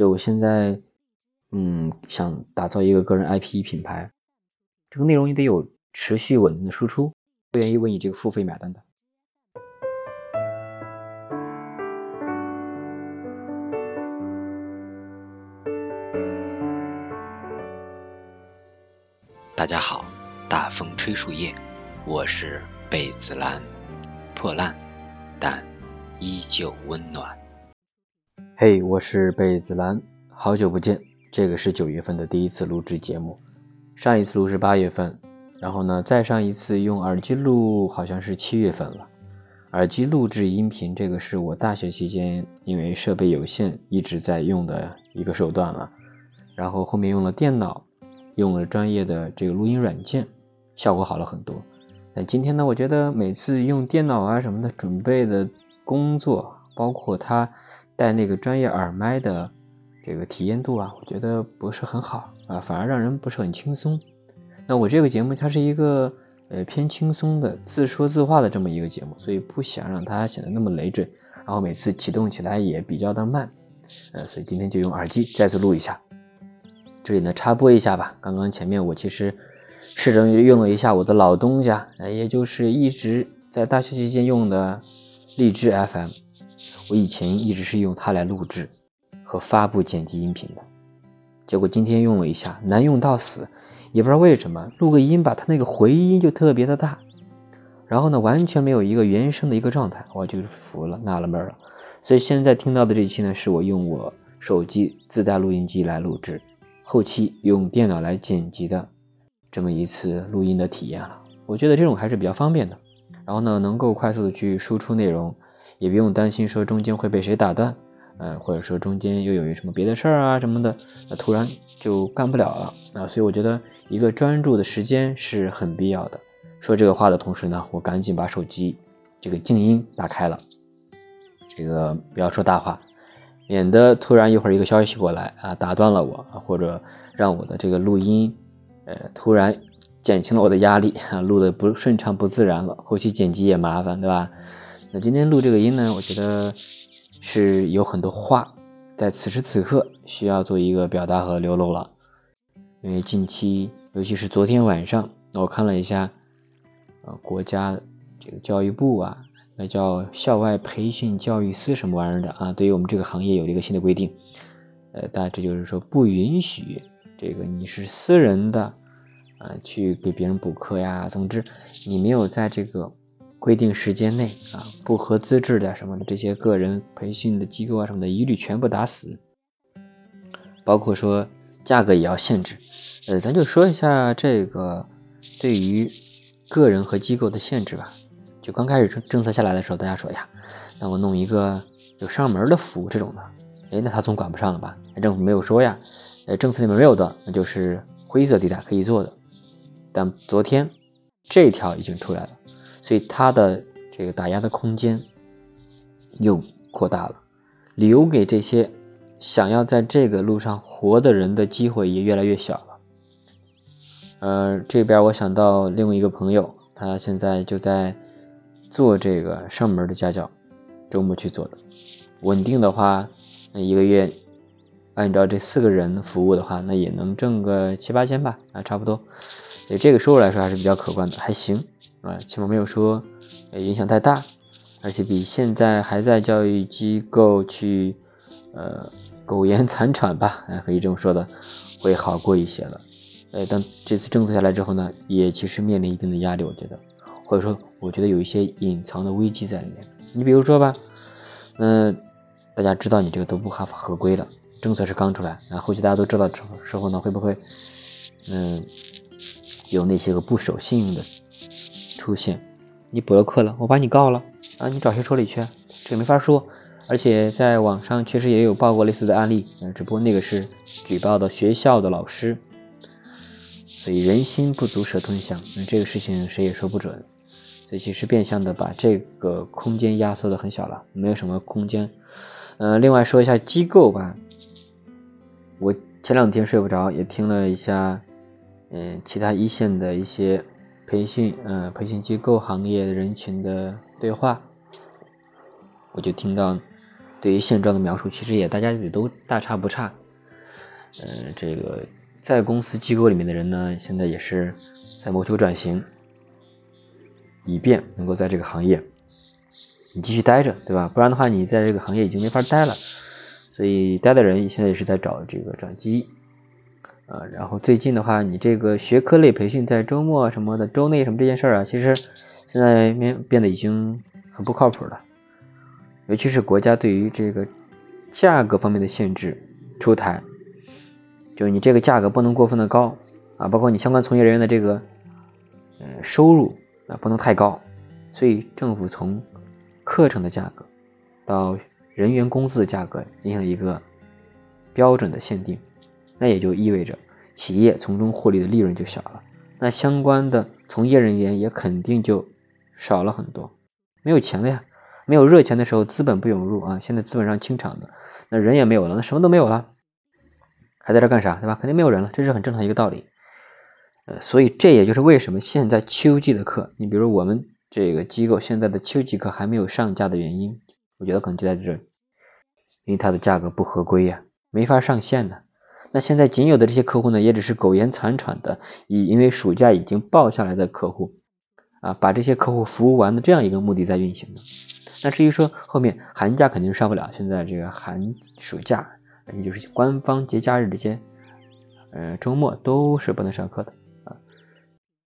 就我现在，嗯，想打造一个个人 IP 品牌，这个内容也得有持续稳定的输出，不愿意为你这个付费买单的。大家好，大风吹树叶，我是贝子兰，破烂但依旧温暖。嘿，我是贝子兰，好久不见，这个是九月份的第一次录制节目，上一次录是八月份，然后呢，再上一次用耳机录好像是七月份了。耳机录制音频，这个是我大学期间因为设备有限一直在用的一个手段了，然后后面用了电脑。用了专业的这个录音软件，效果好了很多。那今天呢，我觉得每次用电脑啊什么的准备的工作，包括它带那个专业耳麦的这个体验度啊，我觉得不是很好啊，反而让人不是很轻松。那我这个节目它是一个呃偏轻松的自说自话的这么一个节目，所以不想让它显得那么累赘，然后每次启动起来也比较的慢，呃，所以今天就用耳机再次录一下。这里呢插播一下吧，刚刚前面我其实试着用了一下我的老东家，也就是一直在大学期间用的荔枝 FM，我以前一直是用它来录制和发布剪辑音频的，结果今天用了一下，难用到死，也不知道为什么，录个音吧，它那个回音就特别的大，然后呢完全没有一个原声的一个状态，我就服了，纳了闷了，所以现在听到的这期呢，是我用我手机自带录音机来录制。后期用电脑来剪辑的这么一次录音的体验了，我觉得这种还是比较方便的。然后呢，能够快速的去输出内容，也不用担心说中间会被谁打断，嗯，或者说中间又有什么别的事儿啊什么的，那突然就干不了了啊。所以我觉得一个专注的时间是很必要的。说这个话的同时呢，我赶紧把手机这个静音打开了，这个不要说大话。免得突然一会儿一个消息过来啊，打断了我，或者让我的这个录音，呃，突然减轻了我的压力，录的不顺畅不自然了，后期剪辑也麻烦，对吧？那今天录这个音呢，我觉得是有很多话在此时此刻需要做一个表达和流露了，因为近期，尤其是昨天晚上，我看了一下，呃，国家这个教育部啊。那叫校外培训教育司什么玩意儿的啊？对于我们这个行业有一个新的规定，呃，大致就是说不允许这个你是私人的啊去给别人补课呀。总之，你没有在这个规定时间内啊不合资质的什么的这些个人培训的机构啊什么的，一律全部打死。包括说价格也要限制。呃，咱就说一下这个对于个人和机构的限制吧。就刚开始政政策下来的时候，大家说呀，那我弄一个有上门的服务这种的，哎，那他总管不上了吧？政府没有说呀，呃，政策里面没有的，那就是灰色地带可以做的。但昨天这条已经出来了，所以它的这个打压的空间又扩大了，留给这些想要在这个路上活的人的机会也越来越小了。呃，这边我想到另外一个朋友，他现在就在。做这个上门的家教，周末去做的，稳定的话，那一个月按照这四个人服务的话，那也能挣个七八千吧，啊，差不多。对这个收入来说还是比较可观的，还行啊，起码没有说呃影响太大，而且比现在还在教育机构去呃苟延残喘吧，啊，可以这么说的，会好过一些了。呃，但这次政策下来之后呢，也其实面临一定的压力，我觉得。或者说，我觉得有一些隐藏的危机在里面。你比如说吧，那大家知道你这个都不合法合规了，政策是刚出来，然后后期大家都知道之时候呢，会不会嗯有那些个不守信用的出现？你补了课了，我把你告了啊，你找谁说理去？这没法说。而且在网上确实也有报过类似的案例，嗯，只不过那个是举报的学校的老师，所以人心不足蛇吞象，那这个事情谁也说不准。所以其实变相的把这个空间压缩的很小了，没有什么空间。呃，另外说一下机构吧，我前两天睡不着，也听了一下，嗯，其他一线的一些培训，嗯，培训机构行业人群的对话，我就听到对于现状的描述，其实也大家也都大差不差。嗯，这个在公司机构里面的人呢，现在也是在谋求转型，以便能够在这个行业你继续待着，对吧？不然的话，你在这个行业已经没法待了。所以待的人现在也是在找这个转机。呃，然后最近的话，你这个学科类培训在周末什么的、周内什么这件事儿啊，其实现在变变得已经很不靠谱了。尤其是国家对于这个价格方面的限制出台，就是你这个价格不能过分的高啊，包括你相关从业人员的这个呃收入啊不能太高，所以政府从课程的价格到人员工资的价格进行了一个标准的限定。那也就意味着企业从中获利的利润就小了，那相关的从业人员也肯定就少了很多，没有钱了呀，没有热钱的时候，资本不涌入啊，现在资本上清场的，那人也没有了，那什么都没有了，还在这干啥，对吧？肯定没有人了，这是很正常一个道理。呃，所以这也就是为什么现在秋季的课，你比如我们这个机构现在的秋季课还没有上架的原因，我觉得可能就在这，因为它的价格不合规呀，没法上线的。那现在仅有的这些客户呢，也只是苟延残喘的，以因为暑假已经报下来的客户啊，把这些客户服务完的这样一个目的在运行的。那至于说后面寒假肯定上不了，现在这个寒暑假，也就是官方节假日这些，呃，周末都是不能上课的啊，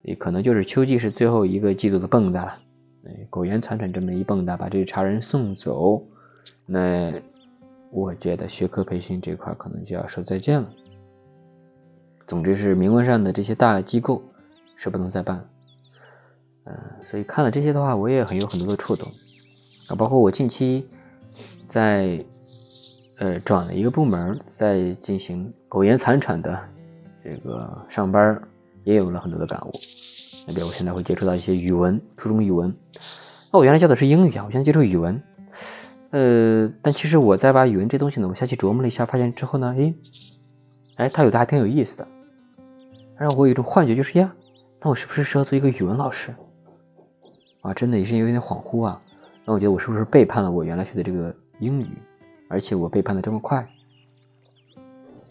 也可能就是秋季是最后一个季度的蹦跶了，苟延残喘这么一蹦跶，把这茬人送走，那。我觉得学科培训这块可能就要说再见了。总之是明文上的这些大机构是不能再办，嗯，所以看了这些的话，我也很有很多的触动啊，包括我近期在呃转了一个部门，在进行苟延残喘的这个上班，也有了很多的感悟。那比如我现在会接触到一些语文，初中语文，那我原来教的是英语啊，我现在接触语文。呃，但其实我在把语文这东西呢，我下去琢磨了一下，发现之后呢，诶，哎，它有的还挺有意思的，让我有一种幻觉，就是呀，那我是不是适合做一个语文老师？啊，真的也是有点恍惚啊。那我觉得我是不是背叛了我原来学的这个英语，而且我背叛的这么快？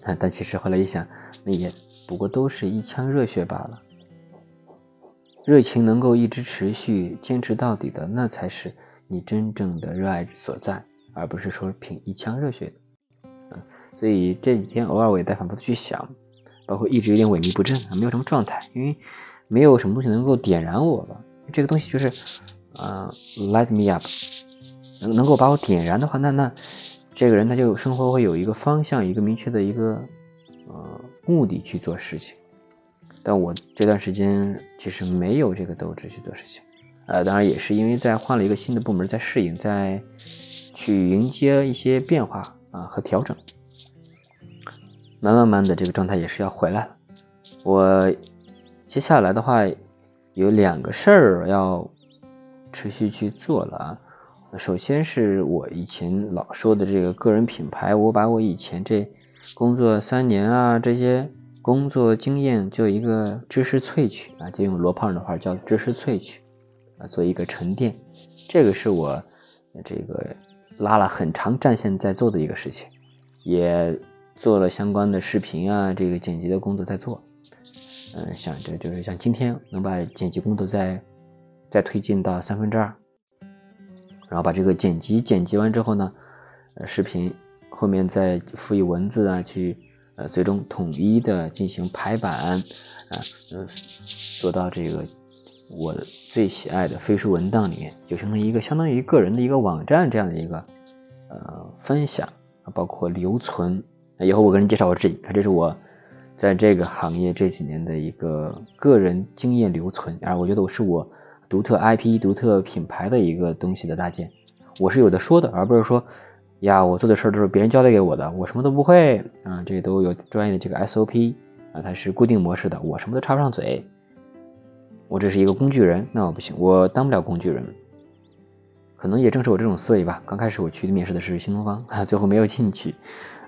啊，但其实后来一想，那也不过都是一腔热血罢了。热情能够一直持续坚持到底的，那才是。你真正的热爱所在，而不是说凭一腔热血的，嗯，所以这几天偶尔我也在反复的去想，包括一直有点萎靡不振，没有什么状态，因为没有什么东西能够点燃我了。这个东西就是，呃，light me up，能能够把我点燃的话，那那这个人他就生活会有一个方向，一个明确的一个呃目的去做事情。但我这段时间其实没有这个斗志去做事情。呃，当然也是因为在换了一个新的部门，在适应，在去迎接一些变化啊和调整，慢慢慢的这个状态也是要回来了。我接下来的话有两个事儿要持续去做了啊。首先是我以前老说的这个个人品牌，我把我以前这工作三年啊这些工作经验就一个知识萃取啊，就用罗胖的话叫知识萃取。做一个沉淀，这个是我这个拉了很长战线在做的一个事情，也做了相关的视频啊，这个剪辑的工作在做。嗯，想着就是像今天能把剪辑工作再再推进到三分之二，然后把这个剪辑剪辑完之后呢，呃，视频后面再赋予文字啊，去呃最终统一的进行排版啊，嗯，做到这个。我最喜爱的飞书文档里面，就形成一个相当于个人的一个网站这样的一个呃分享，包括留存。以后我跟人介绍我自己，看这是我在这个行业这几年的一个个人经验留存，啊，我觉得我是我独特 IP、独特品牌的一个东西的搭建。我是有的说的，而不是说呀，我做的事儿都是别人交代给我的，我什么都不会啊，这都有专业的这个 SOP 啊，它是固定模式的，我什么都插不上嘴。我只是一个工具人，那我不行，我当不了工具人。可能也正是我这种思维吧。刚开始我去面试的是新东方，最后没有进去，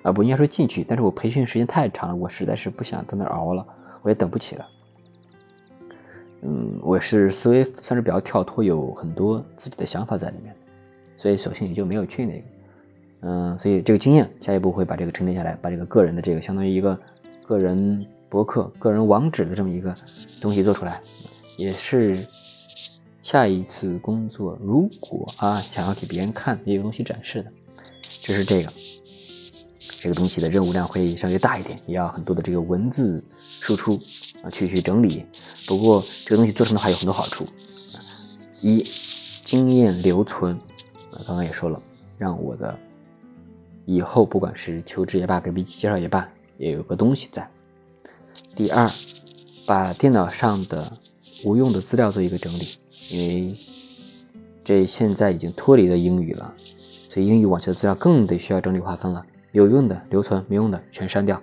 啊，不应该说进去，但是我培训时间太长了，我实在是不想在那儿熬了，我也等不起了。嗯，我是思维算是比较跳脱，有很多自己的想法在里面，所以索性也就没有去那个。嗯，所以这个经验下一步会把这个沉淀下来，把这个个人的这个相当于一个个人博客、个人网址的这么一个东西做出来，也是下一次工作如果啊想要给别人看也有东西展示的，就是这个这个东西的任务量会稍微大一点，也要很多的这个文字输出啊去去整理。不过这个东西做成的话有很多好处，一经验留存啊，刚刚也说了，让我的。以后不管是求职也罢，给笔记介绍也罢，也有个东西在。第二，把电脑上的无用的资料做一个整理，因为这现在已经脱离了英语了，所以英语网学的资料更得需要整理划分了。有用的留存，没用的全删掉。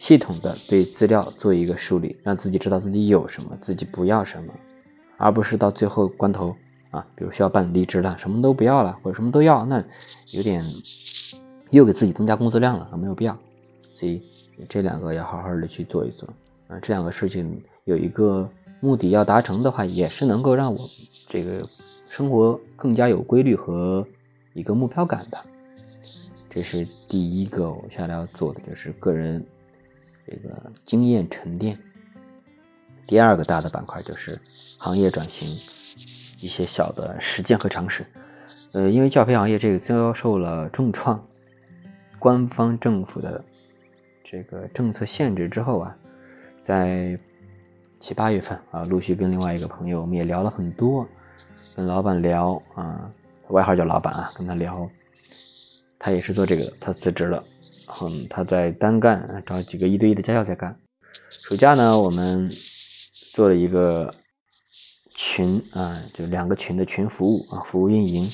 系统的对资料做一个梳理，让自己知道自己有什么，自己不要什么，而不是到最后关头。啊，比如需要办离职了，什么都不要了，或者什么都要，那有点又给自己增加工作量了，没有必要。所以这两个要好好的去做一做啊。这两个事情有一个目的要达成的话，也是能够让我这个生活更加有规律和一个目标感的。这是第一个我下来要做的，就是个人这个经验沉淀。第二个大的板块就是行业转型。一些小的实践和尝试，呃，因为教培行业这个遭受了重创，官方政府的这个政策限制之后啊，在七八月份啊，陆续跟另外一个朋友，我们也聊了很多，跟老板聊啊，外号叫老板啊，跟他聊，他也是做这个，他辞职了，嗯，他在单干，找几个一对一的家教在干，暑假呢，我们做了一个。群啊，就两个群的群服务啊，服务运营，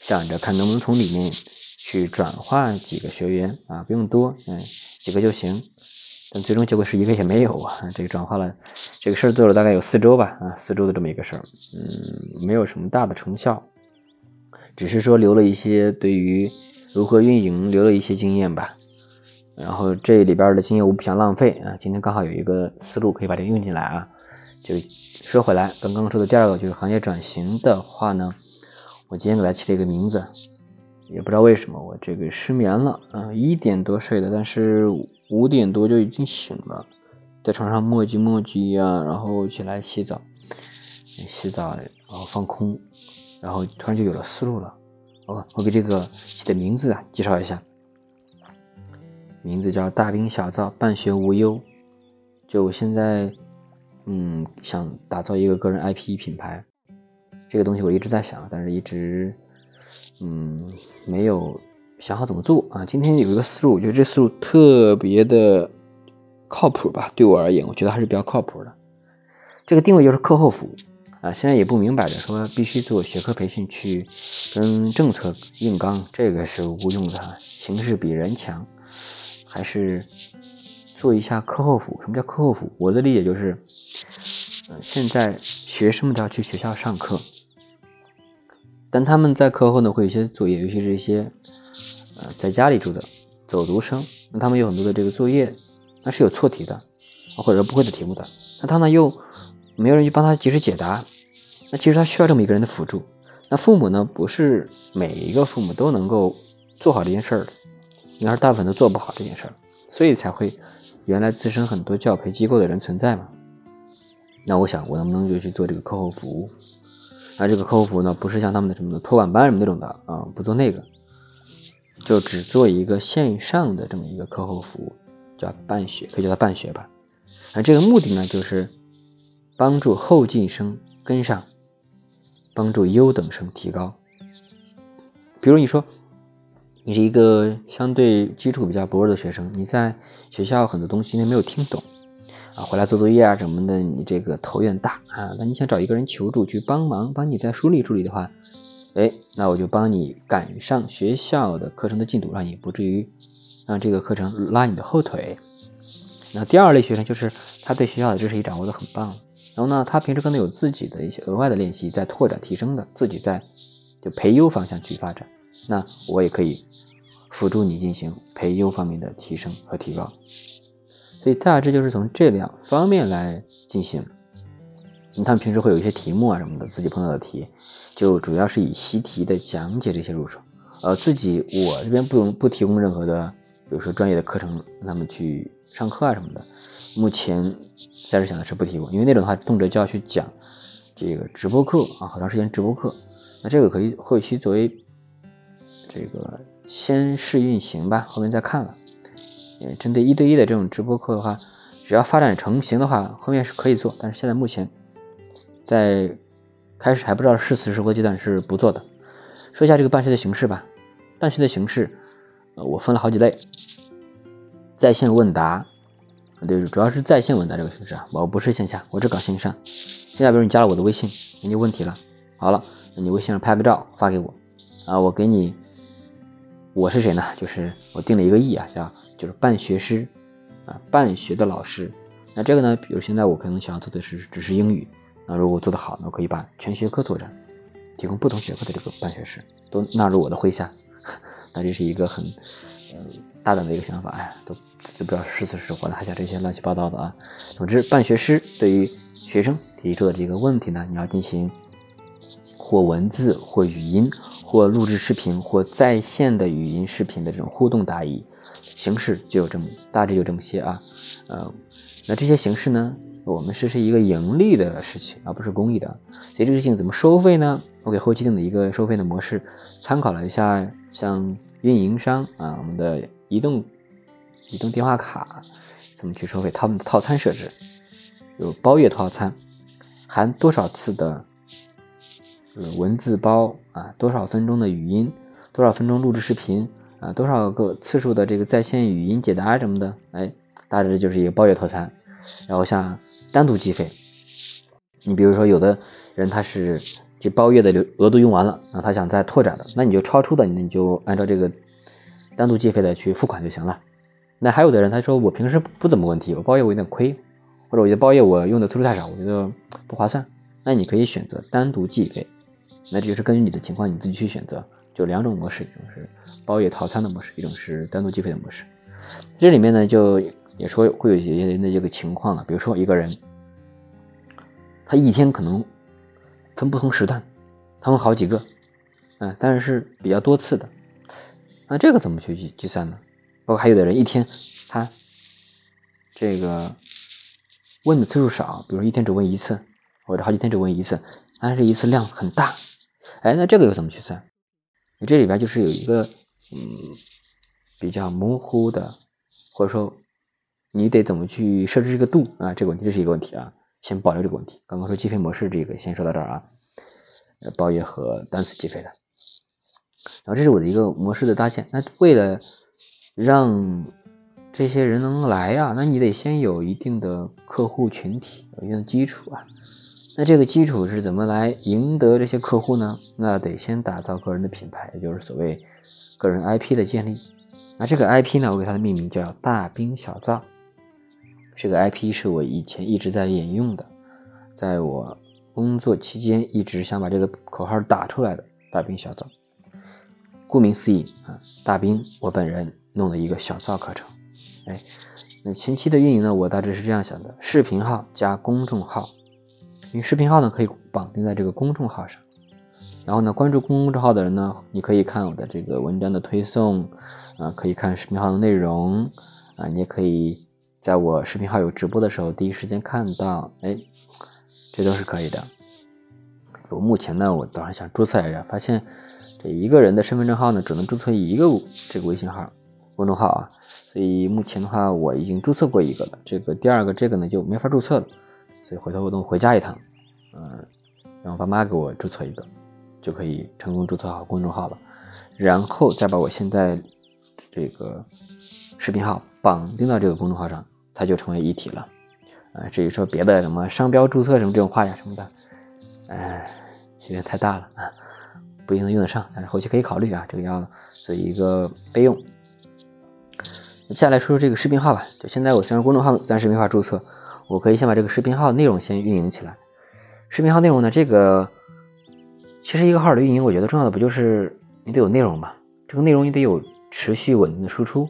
想着看能不能从里面去转化几个学员啊，不用多，嗯，几个就行。但最终结果是一个也没有啊，这个转化了，这个事儿做了大概有四周吧，啊，四周的这么一个事儿，嗯，没有什么大的成效，只是说留了一些对于如何运营留了一些经验吧。然后这里边的经验我不想浪费啊，今天刚好有一个思路可以把这用进来啊。就说回来，刚刚说的第二个就是行业转型的话呢，我今天给它起了一个名字，也不知道为什么我这个失眠了啊，一点多睡的，但是五点多就已经醒了，在床上磨叽磨叽呀，然后起来洗澡，洗澡然后放空，然后突然就有了思路了。哦，我给这个起的名字啊介绍一下，名字叫大兵小灶，办学无忧。就我现在。嗯，想打造一个个人 IP 品牌，这个东西我一直在想，但是一直嗯没有想好怎么做啊。今天有一个思路，我觉得这思路特别的靠谱吧，对我而言，我觉得还是比较靠谱的。这个定位就是课后服务啊，现在也不明摆着说必须做学科培训去跟政策硬刚，这个是无用的，形势比人强，还是。做一下课后服务。什么叫课后服务？我的理解就是，呃，现在学生们都要去学校上课，但他们在课后呢会有一些作业，尤其是一些在家里住的走读生，那他们有很多的这个作业，那是有错题的，或者说不会的题目的，那他呢又没有人去帮他及时解答，那其实他需要这么一个人的辅助。那父母呢，不是每一个父母都能够做好这件事儿的，应该是大部分都做不好这件事儿，所以才会。原来自身很多教培机构的人存在嘛？那我想我能不能就去做这个课后服务？那这个课后服务呢，不是像他们的什么托管班什么那种的啊，不做那个，就只做一个线上的这么一个课后服务，叫办学，可以叫它办学吧。那这个目的呢，就是帮助后进生跟上，帮助优等生提高。比如你说。你是一个相对基础比较薄弱的学生，你在学校很多东西你没有听懂啊，回来做作业啊什么的，你这个头有点大啊。那你想找一个人求助去帮忙，帮你再梳理梳理的话，哎，那我就帮你赶上学校的课程的进度，让你不至于让这个课程拉你的后腿。那第二类学生就是他对学校的知识也掌握的很棒，然后呢，他平时可能有自己的一些额外的练习在拓展提升的，自己在就培优方向去发展。那我也可以辅助你进行培优方面的提升和提高，所以大致就是从这两方面来进行。他们平时会有一些题目啊什么的，自己碰到的题，就主要是以习题的讲解这些入手。呃，自己我这边不用不提供任何的，比如说专业的课程让他们去上课啊什么的。目前暂时想的是不提供，因为那种的话动辄就要去讲这个直播课啊，好长时间直播课，那这个可以后期作为这个先试运行吧，后面再看了。嗯，针对一对一的这种直播课的话，只要发展成型的话，后面是可以做，但是现在目前在开始还不知道是死是活阶段是不做的。说一下这个办学的形式吧，办学的形式，呃，我分了好几类，在线问答。对，主要是在线问答这个形式啊，我不是线下，我只搞线上。现在比如你加了我的微信，你有问题了，好了，你微信上拍个照发给我，啊，我给你，我是谁呢？就是我定了一个义啊，叫就是办学师啊，办学的老师。那这个呢，比如现在我可能想要做的是只是英语，那如果做得好，那我可以把全学科拓展，提供不同学科的这个办学师都纳入我的麾下。那这是一个很嗯大胆的一个想法，哎，都。都不要是死是活的，还讲这些乱七八糟的啊。总之，办学师对于学生提出的这个问题呢，你要进行或文字、或语音、或录制视频、或在线的语音视频的这种互动答疑形式，就有这么大致就这么些啊。呃，那这些形式呢，我们是是一个盈利的事情，而不是公益的。所以这个事情怎么收费呢？我给后期定的一个收费的模式，参考了一下像运营商啊，我们的移动。移动电话卡怎么去收费？他们的套餐设置有包月套餐，含多少次的文字包啊？多少分钟的语音？多少分钟录制视频啊？多少个次数的这个在线语音解答什么的？哎，大致就是一个包月套餐。然后像单独计费，你比如说有的人他是这包月的额度用完了，那他想再拓展的，那你就超出的，你就按照这个单独计费的去付款就行了。那还有的人，他说我平时不怎么问题，我包月我有点亏，或者我觉得包月我用的次数太少，我觉得不划算。那你可以选择单独计费，那这就是根据你的情况你自己去选择，就两种模式，一种是包月套餐的模式，一种是单独计费的模式。这里面呢，就也说会有一些人的这个情况了，比如说一个人，他一天可能分不同时段，他们好几个，嗯，但是是比较多次的，那这个怎么去计计算呢？包括还有的人一天他这个问的次数少，比如说一天只问一次，或者好几天只问一次，但是一次量很大，哎，那这个又怎么去算？你这里边就是有一个嗯比较模糊的，或者说你得怎么去设置这个度啊？这个问题这是一个问题啊，先保留这个问题。刚刚说计费模式这个先说到这儿啊，呃，包月和单次计费的，然后这是我的一个模式的搭建。那为了让这些人能来呀，那你得先有一定的客户群体，有一定的基础啊。那这个基础是怎么来赢得这些客户呢？那得先打造个人的品牌，也就是所谓个人 IP 的建立。那这个 IP 呢，我给它的命名叫大兵小灶。这个 IP 是我以前一直在引用的，在我工作期间一直想把这个口号打出来的。大兵小灶，顾名思义啊，大兵我本人。弄了一个小灶课程，哎，那前期的运营呢，我大致是这样想的：视频号加公众号，因为视频号呢可以绑定在这个公众号上，然后呢，关注公众号的人呢，你可以看我的这个文章的推送，啊，可以看视频号的内容，啊，你也可以在我视频号有直播的时候第一时间看到，哎，这都是可以的。我目前呢，我早上想注册来着，发现这一个人的身份证号呢，只能注册一个这个微信号。公众号啊，所以目前的话我已经注册过一个了，这个第二个这个呢就没法注册了，所以回头我等回家一趟，嗯，让我爸妈给我注册一个，就可以成功注册好公众号了，然后再把我现在这个视频号绑定到这个公众号上，它就成为一体了，啊，至于说别的什么商标注册什么这种话呀什么的，哎，有点太大了啊，不一定能用得上，但是后期可以考虑啊，这个要做一个备用。接下来说说这个视频号吧。就现在我虽然公众号暂时没法注册，我可以先把这个视频号内容先运营起来。视频号内容呢，这个其实一个号的运营，我觉得重要的不就是你得有内容嘛？这个内容你得有持续稳定的输出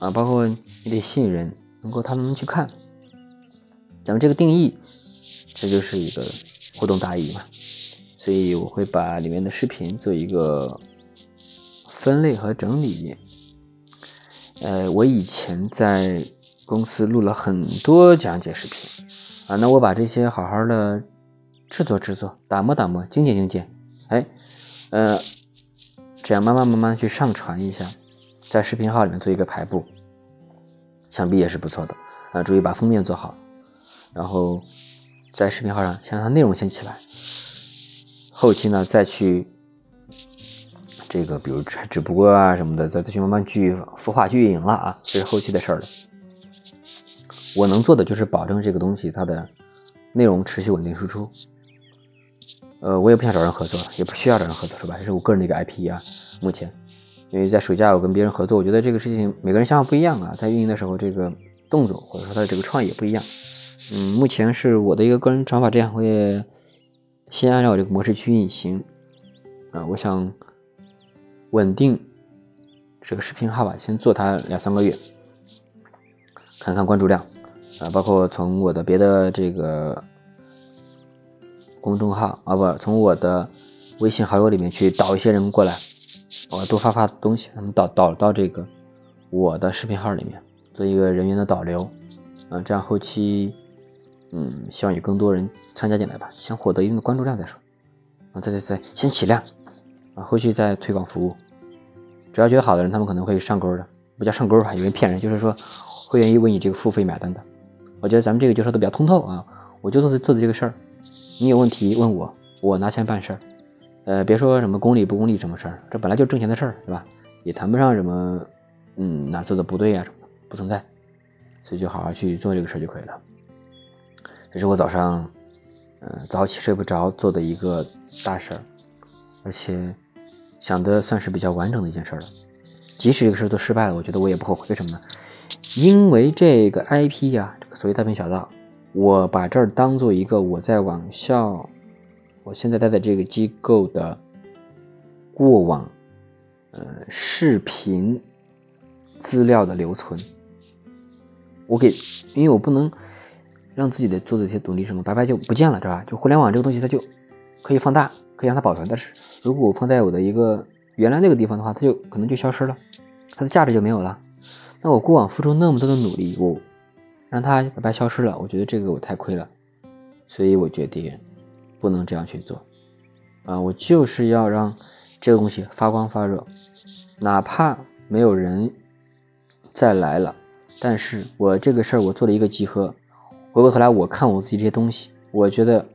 啊，包括你得吸引人，能够他们去看。咱们这个定义，这就是一个互动答疑嘛。所以我会把里面的视频做一个分类和整理。呃，我以前在公司录了很多讲解视频啊，那我把这些好好的制作制作，打磨打磨，精简精简，哎，呃，这样慢慢慢慢去上传一下，在视频号里面做一个排布，想必也是不错的啊。注意把封面做好，然后在视频号上先让它内容先起来，后期呢再去。这个比如直播啊什么的，再再去慢慢去孵化去运营了啊，这是后期的事了。我能做的就是保证这个东西它的内容持续稳定输出。呃，我也不想找人合作，也不需要找人合作，是吧？这是我个人的一个 IP 啊。目前，因为在暑假我跟别人合作，我觉得这个事情每个人想法不一样啊，在运营的时候这个动作或者说他的这个创意也不一样。嗯，目前是我的一个个人想法，这样我也先按照我这个模式去运行啊，我想。稳定这个视频号吧，先做它两三个月，看看关注量啊，包括从我的别的这个公众号啊，不，从我的微信好友里面去导一些人过来，我多发发东西，他们导导到这个我的视频号里面，做一个人员的导流嗯，这样后期嗯，希望有更多人参加进来吧，先获得一定的关注量再说啊，再再再先起量啊，后续再推广服务。只要觉得好的人，他们可能会上钩的，不叫上钩吧，有人骗人，就是说会愿意为你这个付费买单的。我觉得咱们这个就说的比较通透啊，我就做做的这个事儿，你有问题问我，我拿钱办事儿。呃，别说什么功利不功利什么事儿，这本来就挣钱的事儿，是吧？也谈不上什么，嗯，哪做的不对啊什么的，不存在。所以就好好去做这个事儿就可以了。这是我早上，嗯，早起睡不着做的一个大事儿，而且。想的算是比较完整的一件事了，即使这个事都失败了，我觉得我也不后悔。为什么呢？因为这个 IP 呀，这个所谓太平小道，我把这儿当做一个我在网校，我现在待的这个机构的过往，呃，视频资料的留存。我给，因为我不能让自己的做的一些努力什么白白就不见了，知道吧？就互联网这个东西，它就可以放大。可以让它保存，但是如果我放在我的一个原来那个地方的话，它就可能就消失了，它的价值就没有了。那我过往付出那么多的努力，我让它白白消失了，我觉得这个我太亏了，所以我决定不能这样去做啊！我就是要让这个东西发光发热，哪怕没有人再来了，但是我这个事儿我做了一个集合，回过头来我看我自己这些东西，我觉得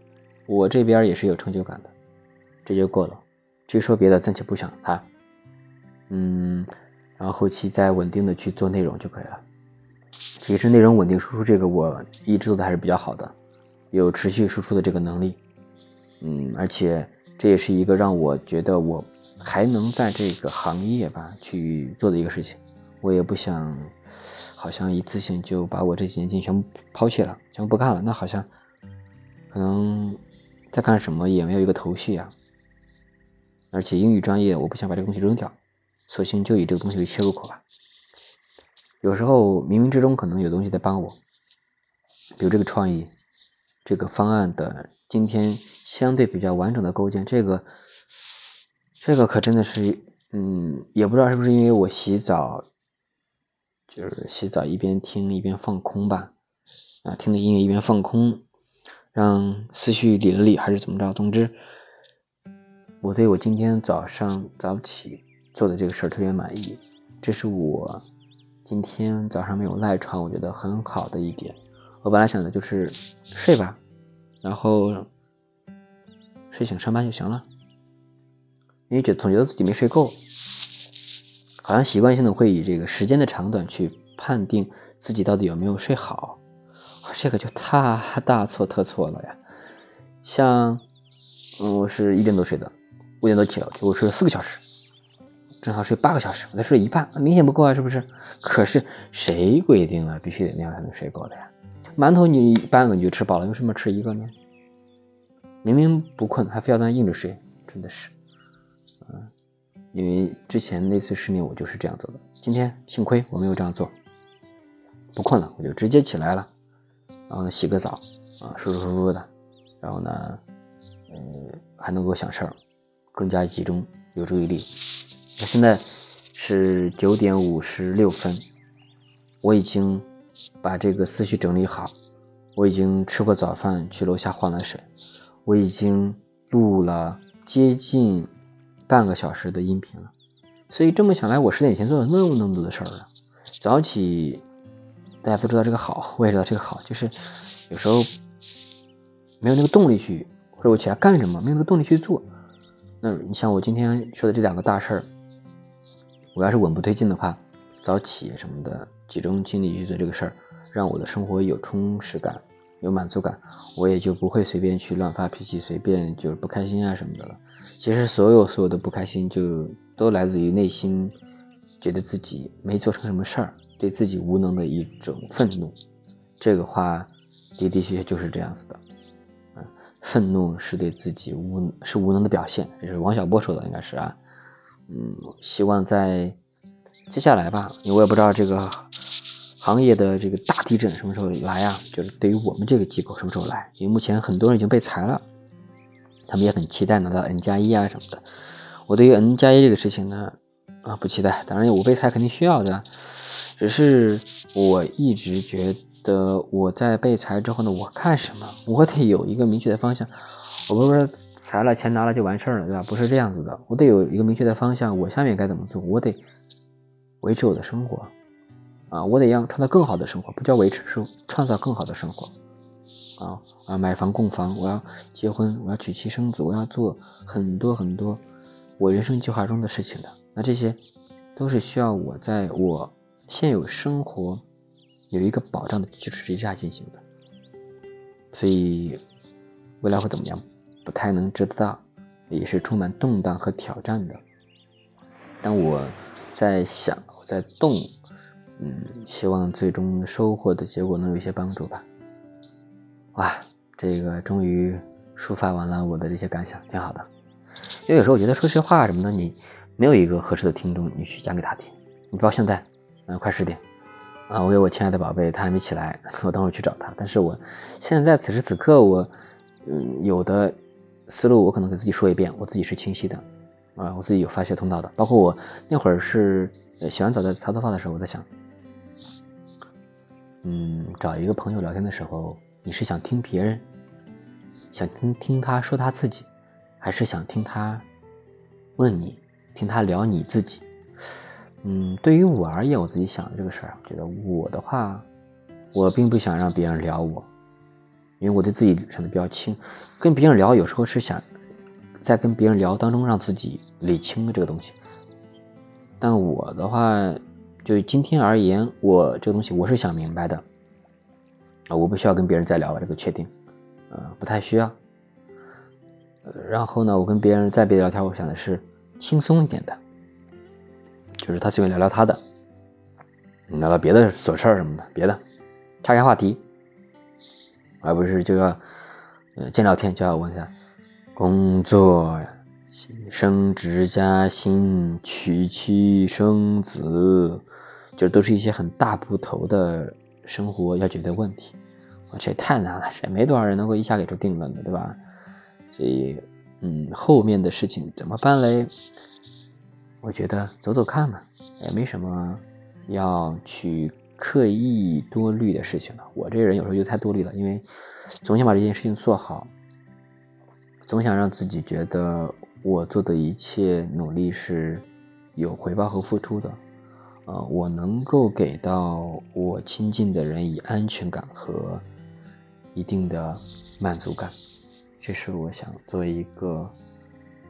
我这边也是有成就感的。这就够了，至于说别的暂且不想它，嗯，然后后期再稳定的去做内容就可以了。其实内容稳定输出这个我一直做的还是比较好的，有持续输出的这个能力，嗯，而且这也是一个让我觉得我还能在这个行业吧去做的一个事情。我也不想好像一次性就把我这几年经验全部抛弃了，全部不干了，那好像可能再干什么也没有一个头绪呀。而且英语专业，我不想把这个东西扔掉，索性就以这个东西为切入口吧。有时候冥冥之中可能有东西在帮我，比如这个创意，这个方案的今天相对比较完整的构建，这个这个可真的是，嗯，也不知道是不是因为我洗澡，就是洗澡一边听一边放空吧，啊，听的音乐一边放空，让思绪理了理，还是怎么着？总之。我对我今天早上早起做的这个事儿特别满意，这是我今天早上没有赖床，我觉得很好的一点。我本来想的就是睡吧，然后睡醒上班就行了，因为觉总觉得自己没睡够，好像习惯性的会以这个时间的长短去判定自己到底有没有睡好，这个就太大错特错了呀。像，我是一点多睡的。五点多起了，结果睡了四个小时，正好睡八个小时，我才睡了一半，明显不够啊，是不是？可是谁规定了必须得那样才能睡够的呀？馒头你半个你就吃饱了，为什么吃一个呢？明明不困，还非要那硬着睡，真的是，嗯，因为之前那次失眠我就是这样做的，今天幸亏我没有这样做，不困了我就直接起来了，然后洗个澡啊，舒舒服服的，然后呢，嗯，还能够想事。更加集中，有注意力。那现在是九点五十六分，我已经把这个思绪整理好，我已经吃过早饭，去楼下换了水，我已经录了接近半个小时的音频了。所以这么想来，我十点前做了那么那么多的事儿了。早起，大家都知道这个好，我也知道这个好，就是有时候没有那个动力去，或者我起来干什么，没有那个动力去做。那你像我今天说的这两个大事儿，我要是稳步推进的话，早起什么的，集中精力去做这个事儿，让我的生活有充实感、有满足感，我也就不会随便去乱发脾气，随便就是不开心啊什么的了。其实所有所有的不开心，就都来自于内心觉得自己没做成什么事儿，对自己无能的一种愤怒。这个话的的确确就是这样子的。嗯愤怒是对自己无是无能的表现，这是王小波说的，应该是啊，嗯，希望在接下来吧，因为我也不知道这个行业的这个大地震什么时候来啊，就是对于我们这个机构什么时候来，因为目前很多人已经被裁了，他们也很期待拿到 N 加一啊什么的，我对于 N 加一这个事情呢，啊不期待，当然我被裁肯定需要的，只是我一直觉。得我在被裁之后呢，我看什么？我得有一个明确的方向。我不是说裁了钱拿了就完事儿了，对吧？不是这样子的，我得有一个明确的方向。我下面该怎么做？我得维持我的生活啊！我得让创造更好的生活，不叫维持，是创造更好的生活啊啊！买房供房，我要结婚，我要娶妻生子，我要做很多很多我人生计划中的事情的。那这些都是需要我在我现有生活。有一个保障的基础之下进行的，所以未来会怎么样，不太能知道，也是充满动荡和挑战的。但我在想，我在动，嗯，希望最终收获的结果能有一些帮助吧。哇，这个终于抒发完了我的这些感想，挺好的。因为有时候我觉得说些话什么的，你没有一个合适的听众，你去讲给他听。你包括现在，嗯，快十点。啊，我有我亲爱的宝贝，他还没起来，我等会儿去找他。但是我现在此时此刻，我嗯有的思路，我可能给自己说一遍，我自己是清晰的啊，我自己有发泄通道的。包括我那会儿是洗完澡在擦头发的时候，我在想，嗯，找一个朋友聊天的时候，你是想听别人，想听听他说他自己，还是想听他问你，听他聊你自己？嗯，对于我而言，我自己想的这个事儿，我觉得我的话，我并不想让别人聊我，因为我对自己想的比较清。跟别人聊，有时候是想在跟别人聊当中让自己理清了这个东西。但我的话，就今天而言，我这个东西我是想明白的啊，我不需要跟别人再聊这个确定，呃，不太需要。然后呢，我跟别人再别聊天，我想的是轻松一点的。就是他喜欢聊聊他的，聊聊别的琐事儿什么的，别的，岔开话题，而不是就要，呃，见聊天就要问一下工作、升职加薪、娶妻生子，就都是一些很大部头的生活要解决的问题，这也太难了，这没多少人能够一下给出定论的，对吧？所以，嗯，后面的事情怎么办嘞？我觉得走走看嘛，也没什么要去刻意多虑的事情了。我这人有时候就太多虑了，因为总想把这件事情做好，总想让自己觉得我做的一切努力是有回报和付出的。呃，我能够给到我亲近的人以安全感和一定的满足感，这是我想作为一个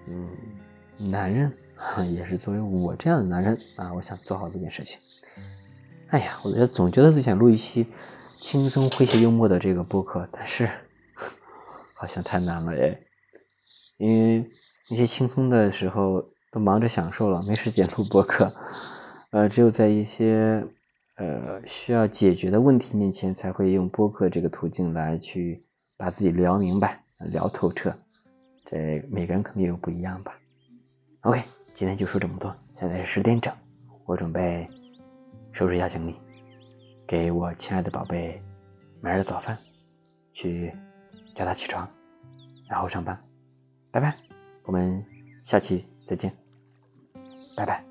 嗯男人。也是作为我这样的男人啊，我想做好这件事情。哎呀，我觉得总觉得自己想录一期轻松诙谐幽默的这个播客，但是 好像太难了哎。因为那些轻松的时候都忙着享受了，没时间录播客。呃，只有在一些呃需要解决的问题面前，才会用播客这个途径来去把自己聊明白、聊透彻。这每个人肯定有不一样吧。OK。今天就说这么多，现在是十点整，我准备收拾一下行李，给我亲爱的宝贝买点早饭，去叫他起床，然后上班。拜拜，我们下期再见，拜拜。